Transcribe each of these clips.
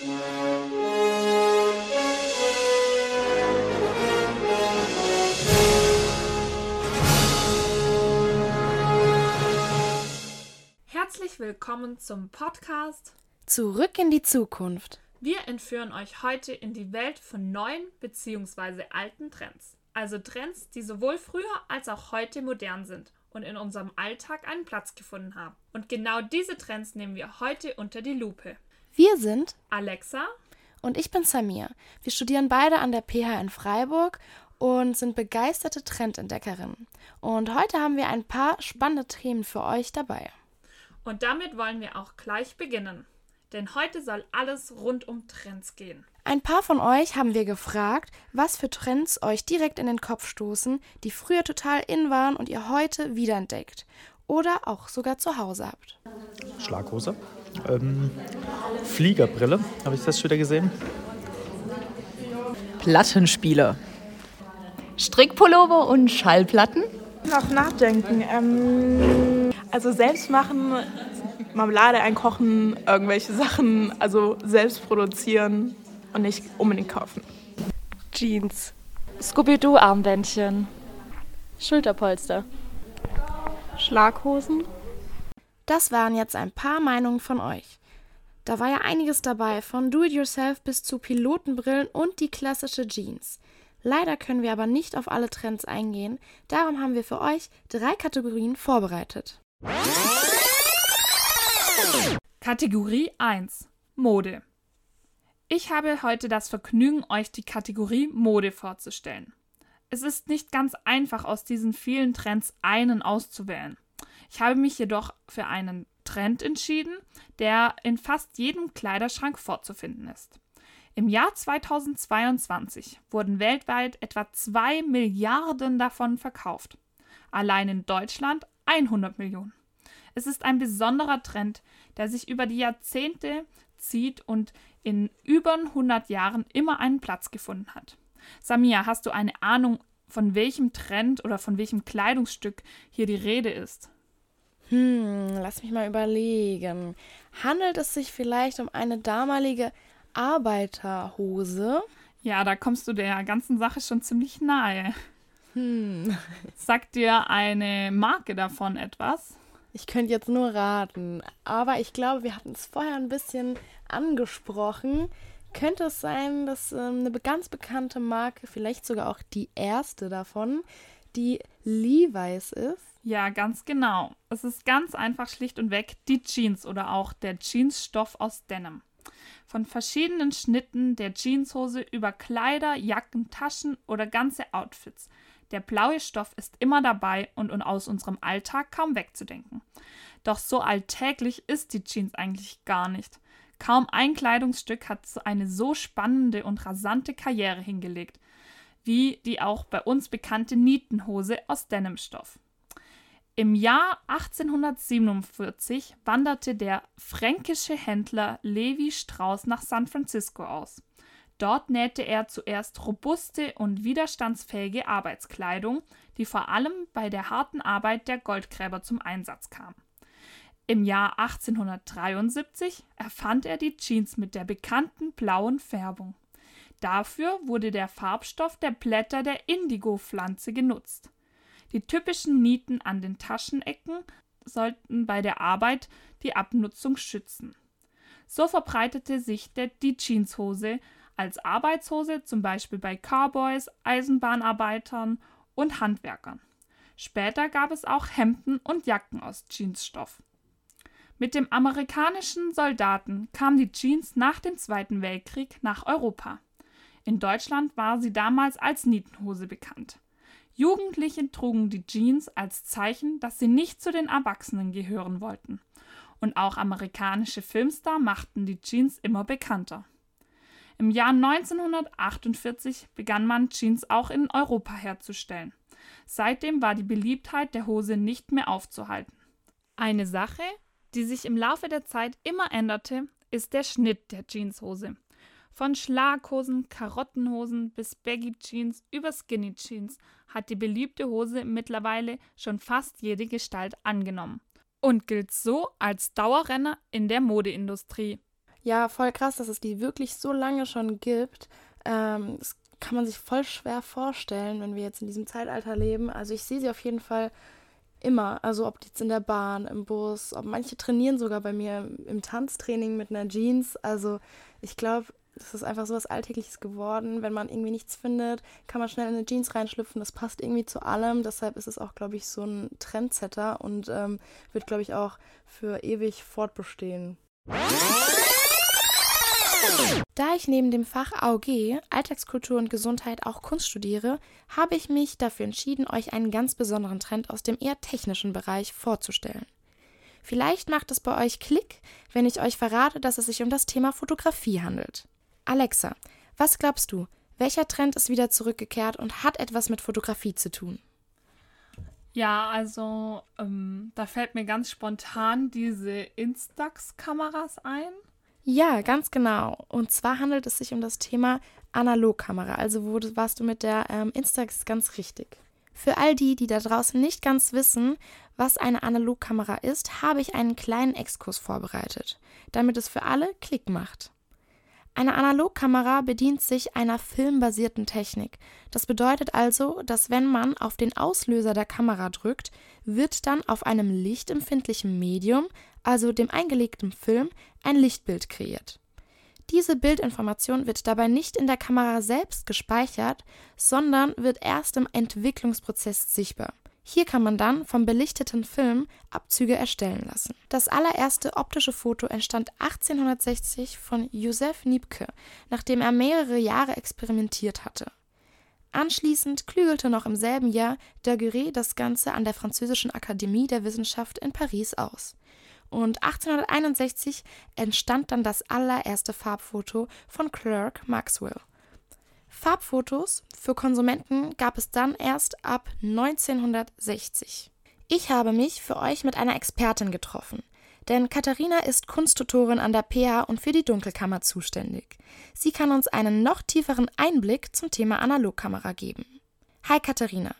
Herzlich willkommen zum Podcast Zurück in die Zukunft. Wir entführen euch heute in die Welt von neuen bzw. alten Trends. Also Trends, die sowohl früher als auch heute modern sind und in unserem Alltag einen Platz gefunden haben. Und genau diese Trends nehmen wir heute unter die Lupe. Wir sind Alexa und ich bin Samir. Wir studieren beide an der PH in Freiburg und sind begeisterte Trendentdeckerinnen. Und heute haben wir ein paar spannende Themen für euch dabei. Und damit wollen wir auch gleich beginnen. Denn heute soll alles rund um Trends gehen. Ein paar von euch haben wir gefragt, was für Trends euch direkt in den Kopf stoßen, die früher total in waren und ihr heute wiederentdeckt oder auch sogar zu Hause habt. Schlaghose. Ähm, Fliegerbrille, habe ich das wieder gesehen? Plattenspieler. Strickpullover und Schallplatten. Noch nachdenken. Ähm, also selbst machen, Marmelade einkochen, irgendwelche Sachen, also selbst produzieren und nicht unbedingt kaufen. Jeans. Scooby-Doo-Armbändchen. Schulterpolster. Schlaghosen. Das waren jetzt ein paar Meinungen von euch. Da war ja einiges dabei, von Do-it-yourself bis zu Pilotenbrillen und die klassische Jeans. Leider können wir aber nicht auf alle Trends eingehen, darum haben wir für euch drei Kategorien vorbereitet. Kategorie 1 Mode. Ich habe heute das Vergnügen, euch die Kategorie Mode vorzustellen. Es ist nicht ganz einfach, aus diesen vielen Trends einen auszuwählen. Ich habe mich jedoch für einen Trend entschieden, der in fast jedem Kleiderschrank vorzufinden ist. Im Jahr 2022 wurden weltweit etwa 2 Milliarden davon verkauft. Allein in Deutschland 100 Millionen. Es ist ein besonderer Trend, der sich über die Jahrzehnte zieht und in über 100 Jahren immer einen Platz gefunden hat. Samia, hast du eine Ahnung, von welchem Trend oder von welchem Kleidungsstück hier die Rede ist? Hm, lass mich mal überlegen. Handelt es sich vielleicht um eine damalige Arbeiterhose? Ja, da kommst du der ganzen Sache schon ziemlich nahe. Hm. Sagt dir eine Marke davon etwas? Ich könnte jetzt nur raten, aber ich glaube, wir hatten es vorher ein bisschen angesprochen. Könnte es sein, dass ähm, eine ganz bekannte Marke, vielleicht sogar auch die erste davon, die Levi's ist? Ja, ganz genau. Es ist ganz einfach schlicht und weg die Jeans oder auch der Jeansstoff aus Denim. Von verschiedenen Schnitten der Jeanshose über Kleider, Jacken, Taschen oder ganze Outfits. Der blaue Stoff ist immer dabei und aus unserem Alltag kaum wegzudenken. Doch so alltäglich ist die Jeans eigentlich gar nicht. Kaum ein Kleidungsstück hat eine so spannende und rasante Karriere hingelegt, wie die auch bei uns bekannte Nietenhose aus Denimstoff. Im Jahr 1847 wanderte der fränkische Händler Levi Strauss nach San Francisco aus. Dort nähte er zuerst robuste und widerstandsfähige Arbeitskleidung, die vor allem bei der harten Arbeit der Goldgräber zum Einsatz kam. Im Jahr 1873 erfand er die Jeans mit der bekannten blauen Färbung. Dafür wurde der Farbstoff der Blätter der Indigo-Pflanze genutzt. Die typischen Nieten an den Taschenecken sollten bei der Arbeit die Abnutzung schützen. So verbreitete sich der, die Jeanshose als Arbeitshose zum Beispiel bei Cowboys, Eisenbahnarbeitern und Handwerkern. Später gab es auch Hemden und Jacken aus Jeansstoff. Mit dem amerikanischen Soldaten kam die Jeans nach dem Zweiten Weltkrieg nach Europa. In Deutschland war sie damals als Nietenhose bekannt. Jugendliche trugen die Jeans als Zeichen, dass sie nicht zu den Erwachsenen gehören wollten. Und auch amerikanische Filmstar machten die Jeans immer bekannter. Im Jahr 1948 begann man Jeans auch in Europa herzustellen. Seitdem war die Beliebtheit der Hose nicht mehr aufzuhalten. Eine Sache, die sich im Laufe der Zeit immer änderte, ist der Schnitt der Jeanshose. Von Schlaghosen, Karottenhosen bis Baggy Jeans über Skinny Jeans hat die beliebte Hose mittlerweile schon fast jede Gestalt angenommen und gilt so als Dauerrenner in der Modeindustrie. Ja, voll krass, dass es die wirklich so lange schon gibt. Ähm, das kann man sich voll schwer vorstellen, wenn wir jetzt in diesem Zeitalter leben. Also ich sehe sie auf jeden Fall immer. Also ob jetzt in der Bahn, im Bus, ob manche trainieren sogar bei mir im Tanztraining mit einer Jeans. Also ich glaube, das ist einfach so was Alltägliches geworden. Wenn man irgendwie nichts findet, kann man schnell in eine Jeans reinschlüpfen. Das passt irgendwie zu allem. Deshalb ist es auch, glaube ich, so ein Trendsetter und ähm, wird, glaube ich, auch für ewig fortbestehen. Da ich neben dem Fach AOG, Alltagskultur und Gesundheit auch Kunst studiere, habe ich mich dafür entschieden, euch einen ganz besonderen Trend aus dem eher technischen Bereich vorzustellen. Vielleicht macht es bei euch Klick, wenn ich euch verrate, dass es sich um das Thema Fotografie handelt. Alexa, was glaubst du, welcher Trend ist wieder zurückgekehrt und hat etwas mit Fotografie zu tun? Ja, also ähm, da fällt mir ganz spontan diese Instax-Kameras ein. Ja, ganz genau. Und zwar handelt es sich um das Thema Analogkamera. Also wo warst du mit der ähm, Instax ganz richtig. Für all die, die da draußen nicht ganz wissen, was eine Analogkamera ist, habe ich einen kleinen Exkurs vorbereitet, damit es für alle Klick macht. Eine Analogkamera bedient sich einer filmbasierten Technik. Das bedeutet also, dass wenn man auf den Auslöser der Kamera drückt, wird dann auf einem lichtempfindlichen Medium, also dem eingelegten Film, ein Lichtbild kreiert. Diese Bildinformation wird dabei nicht in der Kamera selbst gespeichert, sondern wird erst im Entwicklungsprozess sichtbar. Hier kann man dann vom belichteten Film Abzüge erstellen lassen. Das allererste optische Foto entstand 1860 von Joseph Niepce, nachdem er mehrere Jahre experimentiert hatte. Anschließend klügelte noch im selben Jahr Daguerre das Ganze an der Französischen Akademie der Wissenschaft in Paris aus. Und 1861 entstand dann das allererste Farbfoto von Clerk Maxwell. Farbfotos für Konsumenten gab es dann erst ab 1960. Ich habe mich für euch mit einer Expertin getroffen, denn Katharina ist Kunsttutorin an der PH und für die Dunkelkammer zuständig. Sie kann uns einen noch tieferen Einblick zum Thema Analogkamera geben. Hi Katharina.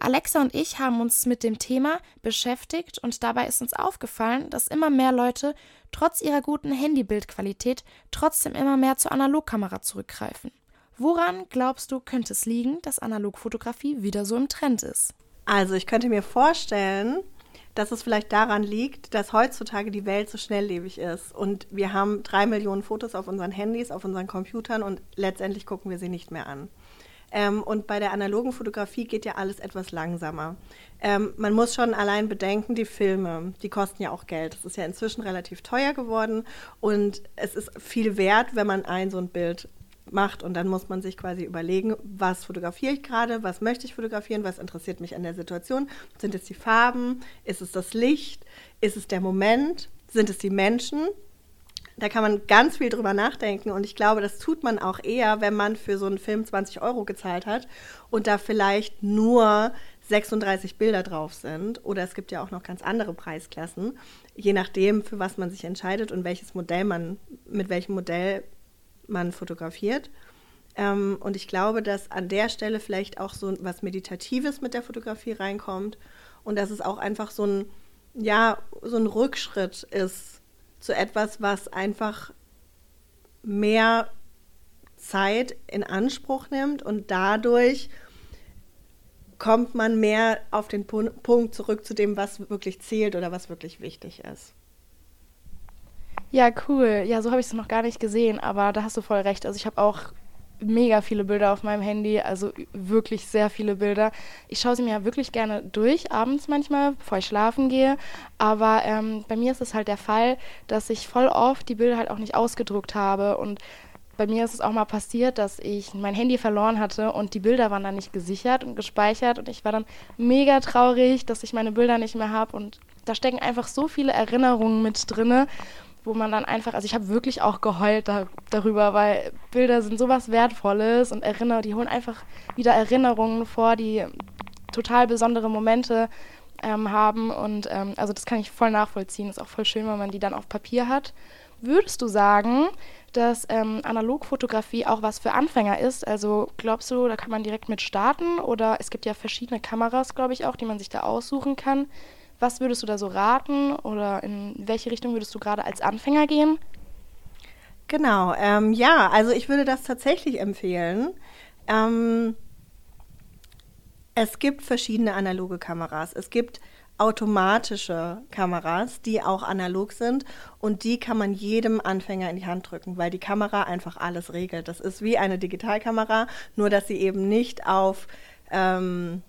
Alexa und ich haben uns mit dem Thema beschäftigt und dabei ist uns aufgefallen, dass immer mehr Leute trotz ihrer guten Handybildqualität trotzdem immer mehr zur Analogkamera zurückgreifen. Woran glaubst du, könnte es liegen, dass Analogfotografie wieder so im Trend ist? Also ich könnte mir vorstellen, dass es vielleicht daran liegt, dass heutzutage die Welt so schnelllebig ist und wir haben drei Millionen Fotos auf unseren Handys, auf unseren Computern und letztendlich gucken wir sie nicht mehr an. Ähm, und bei der analogen Fotografie geht ja alles etwas langsamer. Ähm, man muss schon allein bedenken, die Filme, die kosten ja auch Geld. Das ist ja inzwischen relativ teuer geworden und es ist viel wert, wenn man ein so ein Bild macht und dann muss man sich quasi überlegen, was fotografiere ich gerade, was möchte ich fotografieren, was interessiert mich an der Situation. Sind es die Farben, ist es das Licht, ist es der Moment, sind es die Menschen? Da kann man ganz viel drüber nachdenken und ich glaube, das tut man auch eher, wenn man für so einen Film 20 Euro gezahlt hat und da vielleicht nur 36 Bilder drauf sind. Oder es gibt ja auch noch ganz andere Preisklassen, je nachdem, für was man sich entscheidet und welches Modell man, mit welchem Modell man fotografiert. Ähm, und ich glaube, dass an der Stelle vielleicht auch so was Meditatives mit der Fotografie reinkommt und dass es auch einfach so ein, ja, so ein Rückschritt ist zu etwas, was einfach mehr Zeit in Anspruch nimmt und dadurch kommt man mehr auf den Punkt zurück zu dem, was wirklich zählt oder was wirklich wichtig ist. Ja, cool. Ja, so habe ich es noch gar nicht gesehen, aber da hast du voll recht. Also ich habe auch mega viele Bilder auf meinem Handy, also wirklich sehr viele Bilder. Ich schaue sie mir ja wirklich gerne durch, abends manchmal, bevor ich schlafen gehe. Aber ähm, bei mir ist es halt der Fall, dass ich voll oft die Bilder halt auch nicht ausgedruckt habe. Und bei mir ist es auch mal passiert, dass ich mein Handy verloren hatte und die Bilder waren dann nicht gesichert und gespeichert. Und ich war dann mega traurig, dass ich meine Bilder nicht mehr habe. Und da stecken einfach so viele Erinnerungen mit drinne wo man dann einfach, also ich habe wirklich auch geheult da, darüber, weil Bilder sind sowas Wertvolles und Erinner, die holen einfach wieder Erinnerungen vor, die total besondere Momente ähm, haben und ähm, also das kann ich voll nachvollziehen. Ist auch voll schön, wenn man die dann auf Papier hat. Würdest du sagen, dass ähm, Analogfotografie auch was für Anfänger ist? Also glaubst du, da kann man direkt mit starten oder es gibt ja verschiedene Kameras, glaube ich auch, die man sich da aussuchen kann. Was würdest du da so raten oder in welche Richtung würdest du gerade als Anfänger gehen? Genau, ähm, ja, also ich würde das tatsächlich empfehlen. Ähm, es gibt verschiedene analoge Kameras. Es gibt automatische Kameras, die auch analog sind und die kann man jedem Anfänger in die Hand drücken, weil die Kamera einfach alles regelt. Das ist wie eine Digitalkamera, nur dass sie eben nicht auf ähm,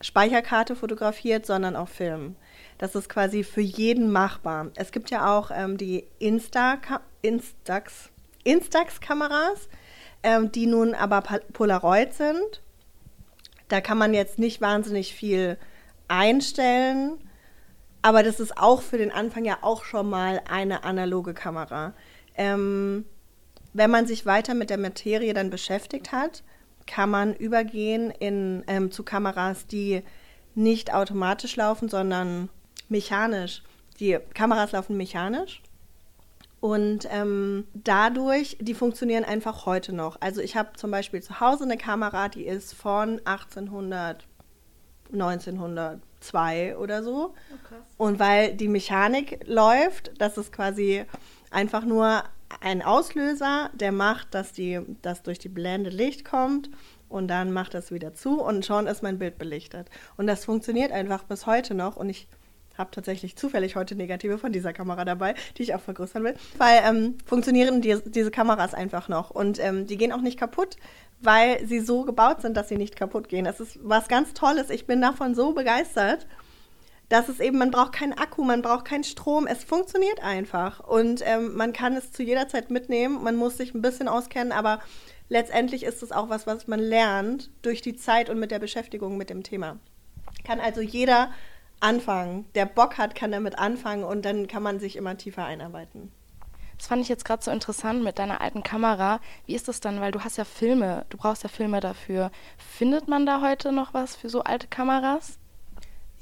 Speicherkarte fotografiert, sondern auf Film. Das ist quasi für jeden machbar. Es gibt ja auch ähm, die Insta Instax, Instax-Kameras, ähm, die nun aber Polaroid sind. Da kann man jetzt nicht wahnsinnig viel einstellen. Aber das ist auch für den Anfang ja auch schon mal eine analoge Kamera. Ähm, wenn man sich weiter mit der Materie dann beschäftigt hat, kann man übergehen in, ähm, zu Kameras, die nicht automatisch laufen, sondern mechanisch. Die Kameras laufen mechanisch. Und ähm, dadurch, die funktionieren einfach heute noch. Also ich habe zum Beispiel zu Hause eine Kamera, die ist von 1800 1902 oder so. Oh, und weil die Mechanik läuft, das ist quasi einfach nur ein Auslöser, der macht, dass, dass durch die Blende Licht kommt und dann macht das wieder zu und schon ist mein Bild belichtet. Und das funktioniert einfach bis heute noch und ich habe tatsächlich zufällig heute Negative von dieser Kamera dabei, die ich auch vergrößern will, weil ähm, funktionieren die, diese Kameras einfach noch und ähm, die gehen auch nicht kaputt, weil sie so gebaut sind, dass sie nicht kaputt gehen. Das ist was ganz Tolles. Ich bin davon so begeistert, dass es eben, man braucht keinen Akku, man braucht keinen Strom. Es funktioniert einfach. Und ähm, man kann es zu jeder Zeit mitnehmen. Man muss sich ein bisschen auskennen, aber letztendlich ist es auch was, was man lernt durch die Zeit und mit der Beschäftigung mit dem Thema. Kann also jeder anfangen. Der Bock hat, kann damit anfangen und dann kann man sich immer tiefer einarbeiten. Das fand ich jetzt gerade so interessant mit deiner alten Kamera. Wie ist das dann? Weil du hast ja Filme, du brauchst ja Filme dafür. Findet man da heute noch was für so alte Kameras?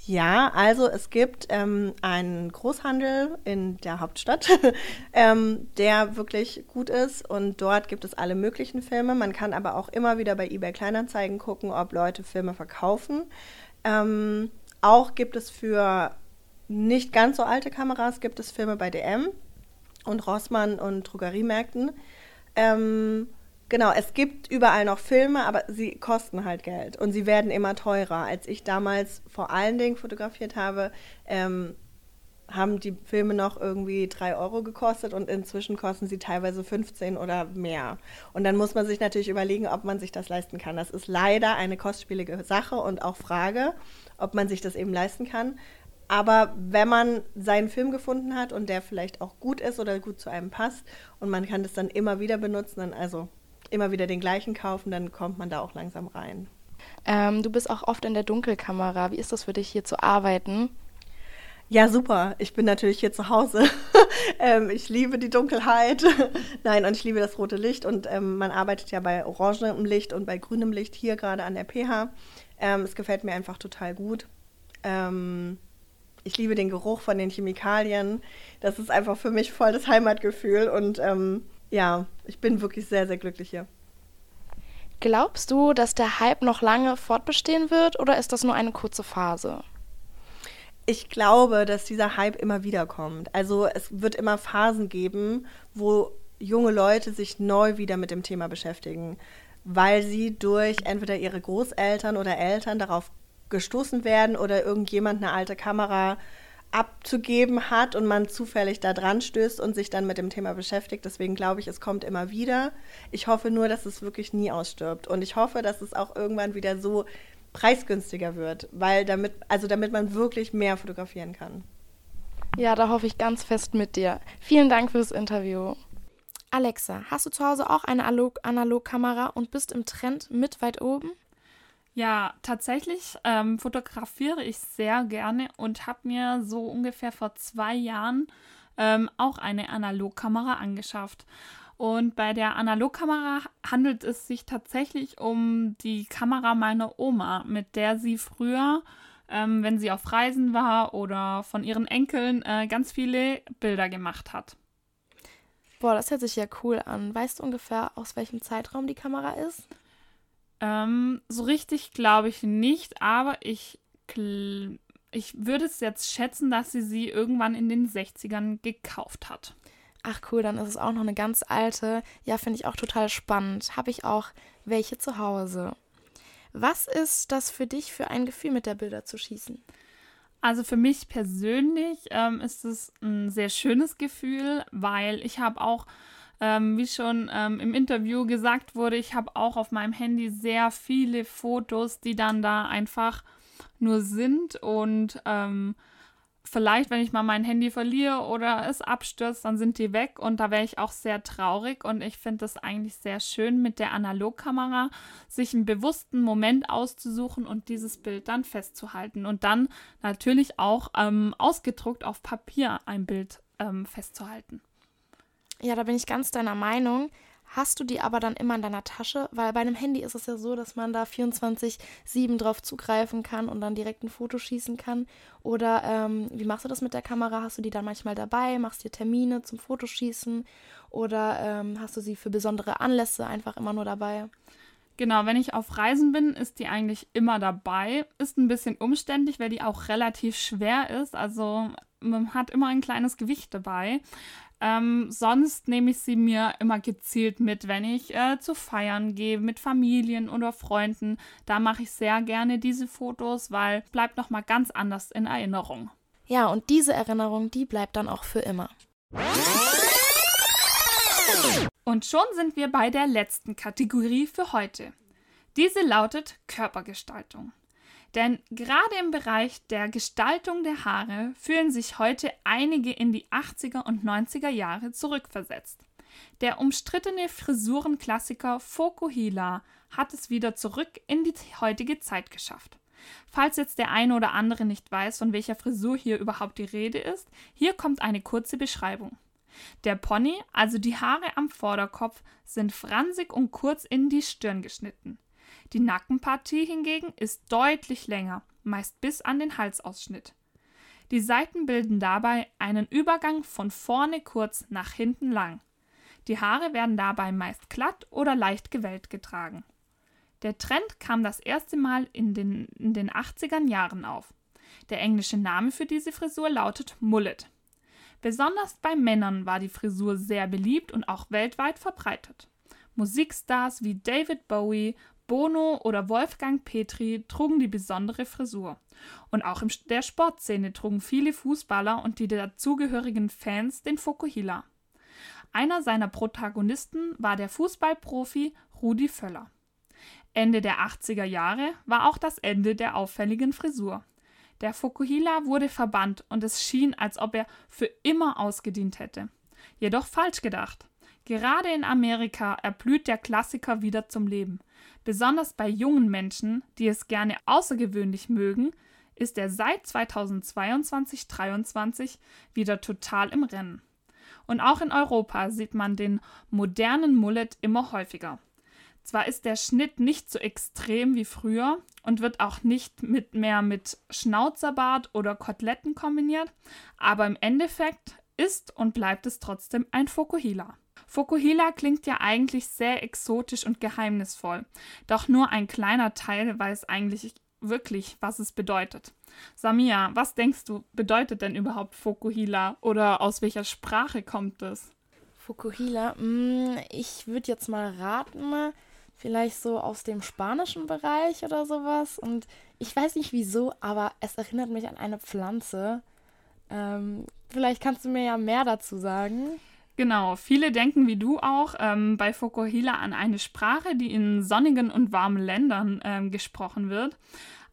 Ja, also es gibt ähm, einen Großhandel in der Hauptstadt, ähm, der wirklich gut ist und dort gibt es alle möglichen Filme. Man kann aber auch immer wieder bei eBay Kleinanzeigen gucken, ob Leute Filme verkaufen. Ähm, auch gibt es für nicht ganz so alte Kameras gibt es Filme bei DM und Rossmann und Drogeriemärkten. Ähm, genau, es gibt überall noch Filme, aber sie kosten halt Geld und sie werden immer teurer. Als ich damals vor allen Dingen fotografiert habe, ähm, haben die Filme noch irgendwie drei Euro gekostet und inzwischen kosten sie teilweise 15 oder mehr. Und dann muss man sich natürlich überlegen, ob man sich das leisten kann. Das ist leider eine kostspielige Sache und auch Frage, ob man sich das eben leisten kann. Aber wenn man seinen Film gefunden hat und der vielleicht auch gut ist oder gut zu einem passt und man kann das dann immer wieder benutzen, dann also immer wieder den gleichen kaufen, dann kommt man da auch langsam rein. Ähm, du bist auch oft in der Dunkelkamera. Wie ist das für dich hier zu arbeiten? Ja, super. Ich bin natürlich hier zu Hause. ähm, ich liebe die Dunkelheit. Nein, und ich liebe das rote Licht. Und ähm, man arbeitet ja bei orangenem Licht und bei grünem Licht hier gerade an der PH. Ähm, es gefällt mir einfach total gut. Ähm, ich liebe den Geruch von den Chemikalien. Das ist einfach für mich voll das Heimatgefühl und ähm, ja, ich bin wirklich sehr, sehr glücklich hier. Glaubst du, dass der Hype noch lange fortbestehen wird oder ist das nur eine kurze Phase? Ich glaube, dass dieser Hype immer wieder kommt. Also es wird immer Phasen geben, wo junge Leute sich neu wieder mit dem Thema beschäftigen, weil sie durch entweder ihre Großeltern oder Eltern darauf gestoßen werden oder irgendjemand eine alte Kamera abzugeben hat und man zufällig da dran stößt und sich dann mit dem Thema beschäftigt. Deswegen glaube ich, es kommt immer wieder. Ich hoffe nur, dass es wirklich nie ausstirbt. Und ich hoffe, dass es auch irgendwann wieder so preisgünstiger wird, weil damit, also damit man wirklich mehr fotografieren kann. Ja, da hoffe ich ganz fest mit dir. Vielen Dank fürs Interview. Alexa, hast du zu Hause auch eine Analogkamera und bist im Trend mit weit oben? Ja, tatsächlich ähm, fotografiere ich sehr gerne und habe mir so ungefähr vor zwei Jahren ähm, auch eine Analogkamera angeschafft. Und bei der Analogkamera handelt es sich tatsächlich um die Kamera meiner Oma, mit der sie früher, ähm, wenn sie auf Reisen war oder von ihren Enkeln, äh, ganz viele Bilder gemacht hat. Boah, das hört sich ja cool an. Weißt du ungefähr, aus welchem Zeitraum die Kamera ist? Ähm, so richtig glaube ich nicht, aber ich, ich würde es jetzt schätzen, dass sie sie irgendwann in den 60ern gekauft hat. Ach cool, dann ist es auch noch eine ganz alte. Ja, finde ich auch total spannend. Habe ich auch welche zu Hause. Was ist das für dich für ein Gefühl, mit der Bilder zu schießen? Also für mich persönlich ähm, ist es ein sehr schönes Gefühl, weil ich habe auch, ähm, wie schon ähm, im Interview gesagt wurde, ich habe auch auf meinem Handy sehr viele Fotos, die dann da einfach nur sind und ähm, vielleicht, wenn ich mal mein Handy verliere oder es abstürzt, dann sind die weg und da wäre ich auch sehr traurig und ich finde es eigentlich sehr schön mit der Analogkamera, sich einen bewussten Moment auszusuchen und dieses Bild dann festzuhalten und dann natürlich auch ähm, ausgedruckt auf Papier ein Bild ähm, festzuhalten. Ja, da bin ich ganz deiner Meinung hast du die aber dann immer in deiner Tasche, weil bei einem Handy ist es ja so, dass man da 24-7 drauf zugreifen kann und dann direkt ein Foto schießen kann. Oder ähm, wie machst du das mit der Kamera? Hast du die dann manchmal dabei? Machst dir Termine zum Fotoschießen? Oder ähm, hast du sie für besondere Anlässe einfach immer nur dabei? Genau, wenn ich auf Reisen bin, ist die eigentlich immer dabei. Ist ein bisschen umständlich, weil die auch relativ schwer ist. Also man hat immer ein kleines Gewicht dabei. Ähm, sonst nehme ich sie mir immer gezielt mit, wenn ich äh, zu feiern gehe mit Familien oder Freunden. Da mache ich sehr gerne diese Fotos, weil bleibt noch mal ganz anders in Erinnerung. Ja, und diese Erinnerung, die bleibt dann auch für immer. Und schon sind wir bei der letzten Kategorie für heute. Diese lautet Körpergestaltung. Denn gerade im Bereich der Gestaltung der Haare fühlen sich heute einige in die 80er und 90er Jahre zurückversetzt. Der umstrittene Frisurenklassiker Fokuhila hat es wieder zurück in die heutige Zeit geschafft. Falls jetzt der eine oder andere nicht weiß, von welcher Frisur hier überhaupt die Rede ist, hier kommt eine kurze Beschreibung. Der Pony, also die Haare am Vorderkopf, sind fransig und kurz in die Stirn geschnitten. Die Nackenpartie hingegen ist deutlich länger, meist bis an den Halsausschnitt. Die Seiten bilden dabei einen Übergang von vorne kurz nach hinten lang. Die Haare werden dabei meist glatt oder leicht gewellt getragen. Der Trend kam das erste Mal in den, in den 80er Jahren auf. Der englische Name für diese Frisur lautet Mullet. Besonders bei Männern war die Frisur sehr beliebt und auch weltweit verbreitet. Musikstars wie David Bowie, Bono oder Wolfgang Petri trugen die besondere Frisur. Und auch in der Sportszene trugen viele Fußballer und die dazugehörigen Fans den Fokuhila. Einer seiner Protagonisten war der Fußballprofi Rudi Völler. Ende der 80er Jahre war auch das Ende der auffälligen Frisur. Der Fokuhila wurde verbannt und es schien, als ob er für immer ausgedient hätte. Jedoch falsch gedacht. Gerade in Amerika erblüht der Klassiker wieder zum Leben. Besonders bei jungen Menschen, die es gerne außergewöhnlich mögen, ist er seit 2022-23 wieder total im Rennen. Und auch in Europa sieht man den modernen Mullet immer häufiger. Zwar ist der Schnitt nicht so extrem wie früher und wird auch nicht mit mehr mit Schnauzerbart oder Koteletten kombiniert, aber im Endeffekt ist und bleibt es trotzdem ein Fokuhila. Fokuhila klingt ja eigentlich sehr exotisch und geheimnisvoll, doch nur ein kleiner Teil weiß eigentlich wirklich, was es bedeutet. Samia, was denkst du, bedeutet denn überhaupt Fokuhila oder aus welcher Sprache kommt es? Fokuhila, mm, ich würde jetzt mal raten, vielleicht so aus dem spanischen Bereich oder sowas. Und ich weiß nicht wieso, aber es erinnert mich an eine Pflanze. Ähm, vielleicht kannst du mir ja mehr dazu sagen. Genau, viele denken wie du auch ähm, bei Fokuhila an eine Sprache, die in sonnigen und warmen Ländern ähm, gesprochen wird.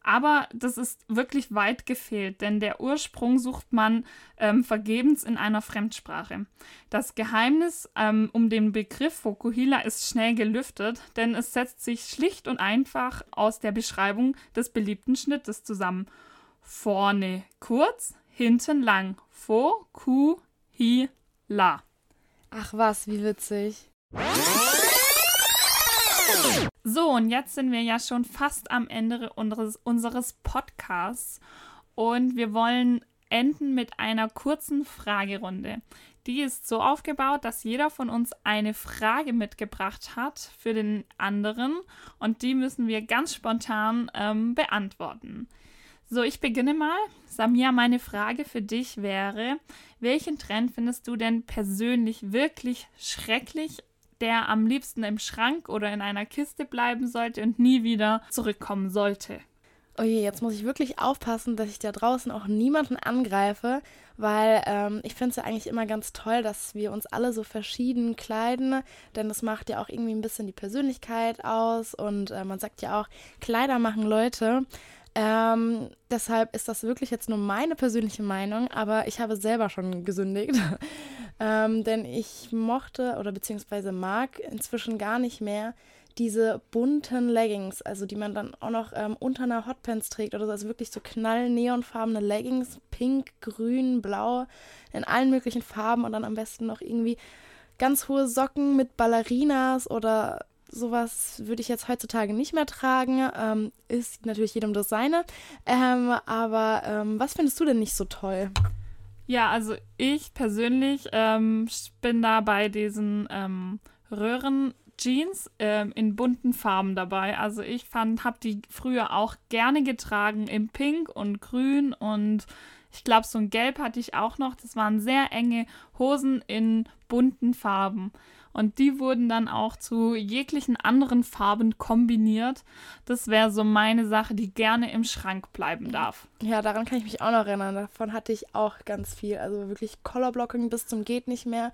Aber das ist wirklich weit gefehlt, denn der Ursprung sucht man ähm, vergebens in einer Fremdsprache. Das Geheimnis ähm, um den Begriff Fokuhila ist schnell gelüftet, denn es setzt sich schlicht und einfach aus der Beschreibung des beliebten Schnittes zusammen. Vorne kurz, hinten lang. Fokuhila. Ach was, wie witzig. So, und jetzt sind wir ja schon fast am Ende unseres, unseres Podcasts und wir wollen enden mit einer kurzen Fragerunde. Die ist so aufgebaut, dass jeder von uns eine Frage mitgebracht hat für den anderen und die müssen wir ganz spontan ähm, beantworten. So, ich beginne mal. Samia, meine Frage für dich wäre, welchen Trend findest du denn persönlich wirklich schrecklich, der am liebsten im Schrank oder in einer Kiste bleiben sollte und nie wieder zurückkommen sollte? Oh je, jetzt muss ich wirklich aufpassen, dass ich da draußen auch niemanden angreife, weil ähm, ich finde es ja eigentlich immer ganz toll, dass wir uns alle so verschieden kleiden, denn das macht ja auch irgendwie ein bisschen die Persönlichkeit aus und äh, man sagt ja auch, Kleider machen Leute. Ähm, deshalb ist das wirklich jetzt nur meine persönliche Meinung, aber ich habe selber schon gesündigt. ähm, denn ich mochte oder beziehungsweise mag inzwischen gar nicht mehr diese bunten Leggings, also die man dann auch noch ähm, unter einer Hotpants trägt oder so, also wirklich so knall-neonfarbene Leggings, pink, grün, blau, in allen möglichen Farben und dann am besten noch irgendwie ganz hohe Socken mit Ballerinas oder sowas würde ich jetzt heutzutage nicht mehr tragen. Ähm, ist natürlich jedem das seine. Ähm, aber ähm, was findest du denn nicht so toll? Ja, also ich persönlich ähm, bin da bei diesen ähm, Röhren Jeans ähm, in bunten Farben dabei. Also ich fand, habe die früher auch gerne getragen in Pink und Grün und ich glaube, so ein Gelb hatte ich auch noch. Das waren sehr enge Hosen in bunten Farben. Und die wurden dann auch zu jeglichen anderen Farben kombiniert. Das wäre so meine Sache, die gerne im Schrank bleiben darf. Ja, daran kann ich mich auch noch erinnern. Davon hatte ich auch ganz viel. Also wirklich Colorblocking bis zum geht nicht mehr.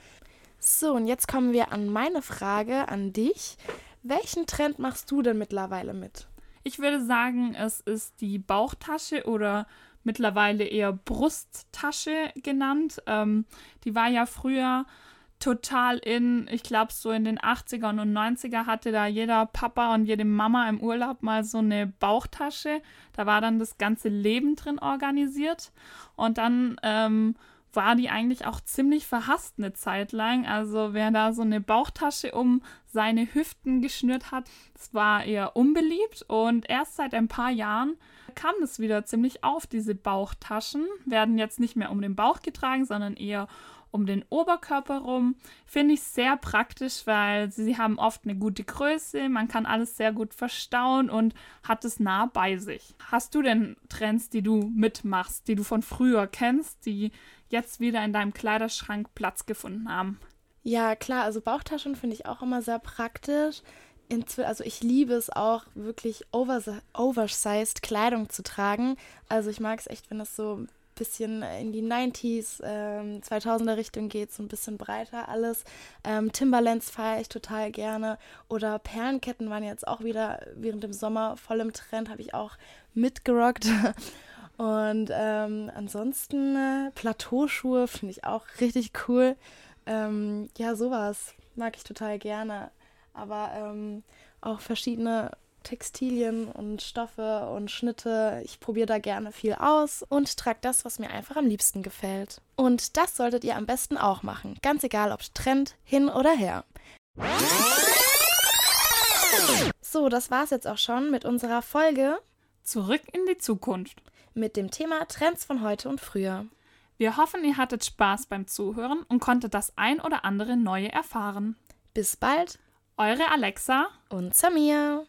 So, und jetzt kommen wir an meine Frage an dich. Welchen Trend machst du denn mittlerweile mit? Ich würde sagen, es ist die Bauchtasche oder mittlerweile eher Brusttasche genannt. Ähm, die war ja früher total in, ich glaube, so in den 80ern und 90er hatte da jeder Papa und jede Mama im Urlaub mal so eine Bauchtasche. Da war dann das ganze Leben drin organisiert. Und dann ähm, war die eigentlich auch ziemlich verhasst eine Zeit lang. Also wer da so eine Bauchtasche um seine Hüften geschnürt hat, das war eher unbeliebt. Und erst seit ein paar Jahren kam es wieder ziemlich auf. Diese Bauchtaschen werden jetzt nicht mehr um den Bauch getragen, sondern eher um den Oberkörper rum. Finde ich sehr praktisch, weil sie haben oft eine gute Größe, man kann alles sehr gut verstauen und hat es nah bei sich. Hast du denn Trends, die du mitmachst, die du von früher kennst, die jetzt wieder in deinem Kleiderschrank Platz gefunden haben? Ja, klar, also Bauchtaschen finde ich auch immer sehr praktisch. also ich liebe es auch wirklich oversized Kleidung zu tragen. Also ich mag es echt, wenn das so bisschen in die 90s, ähm, 2000er Richtung geht, so ein bisschen breiter alles. Ähm, Timberlands feiere ich total gerne. Oder Perlenketten waren jetzt auch wieder während dem Sommer voll im Trend, habe ich auch mitgerockt. Und ähm, ansonsten äh, Plateauschuhe finde ich auch richtig cool. Ähm, ja, sowas mag ich total gerne. Aber ähm, auch verschiedene Textilien und Stoffe und Schnitte. Ich probiere da gerne viel aus und trage das, was mir einfach am liebsten gefällt. Und das solltet ihr am besten auch machen. Ganz egal, ob Trend, hin oder her. So, das war's jetzt auch schon mit unserer Folge Zurück in die Zukunft. Mit dem Thema Trends von heute und früher. Wir hoffen, ihr hattet Spaß beim Zuhören und konntet das ein oder andere Neue erfahren. Bis bald. Eure Alexa und Samir.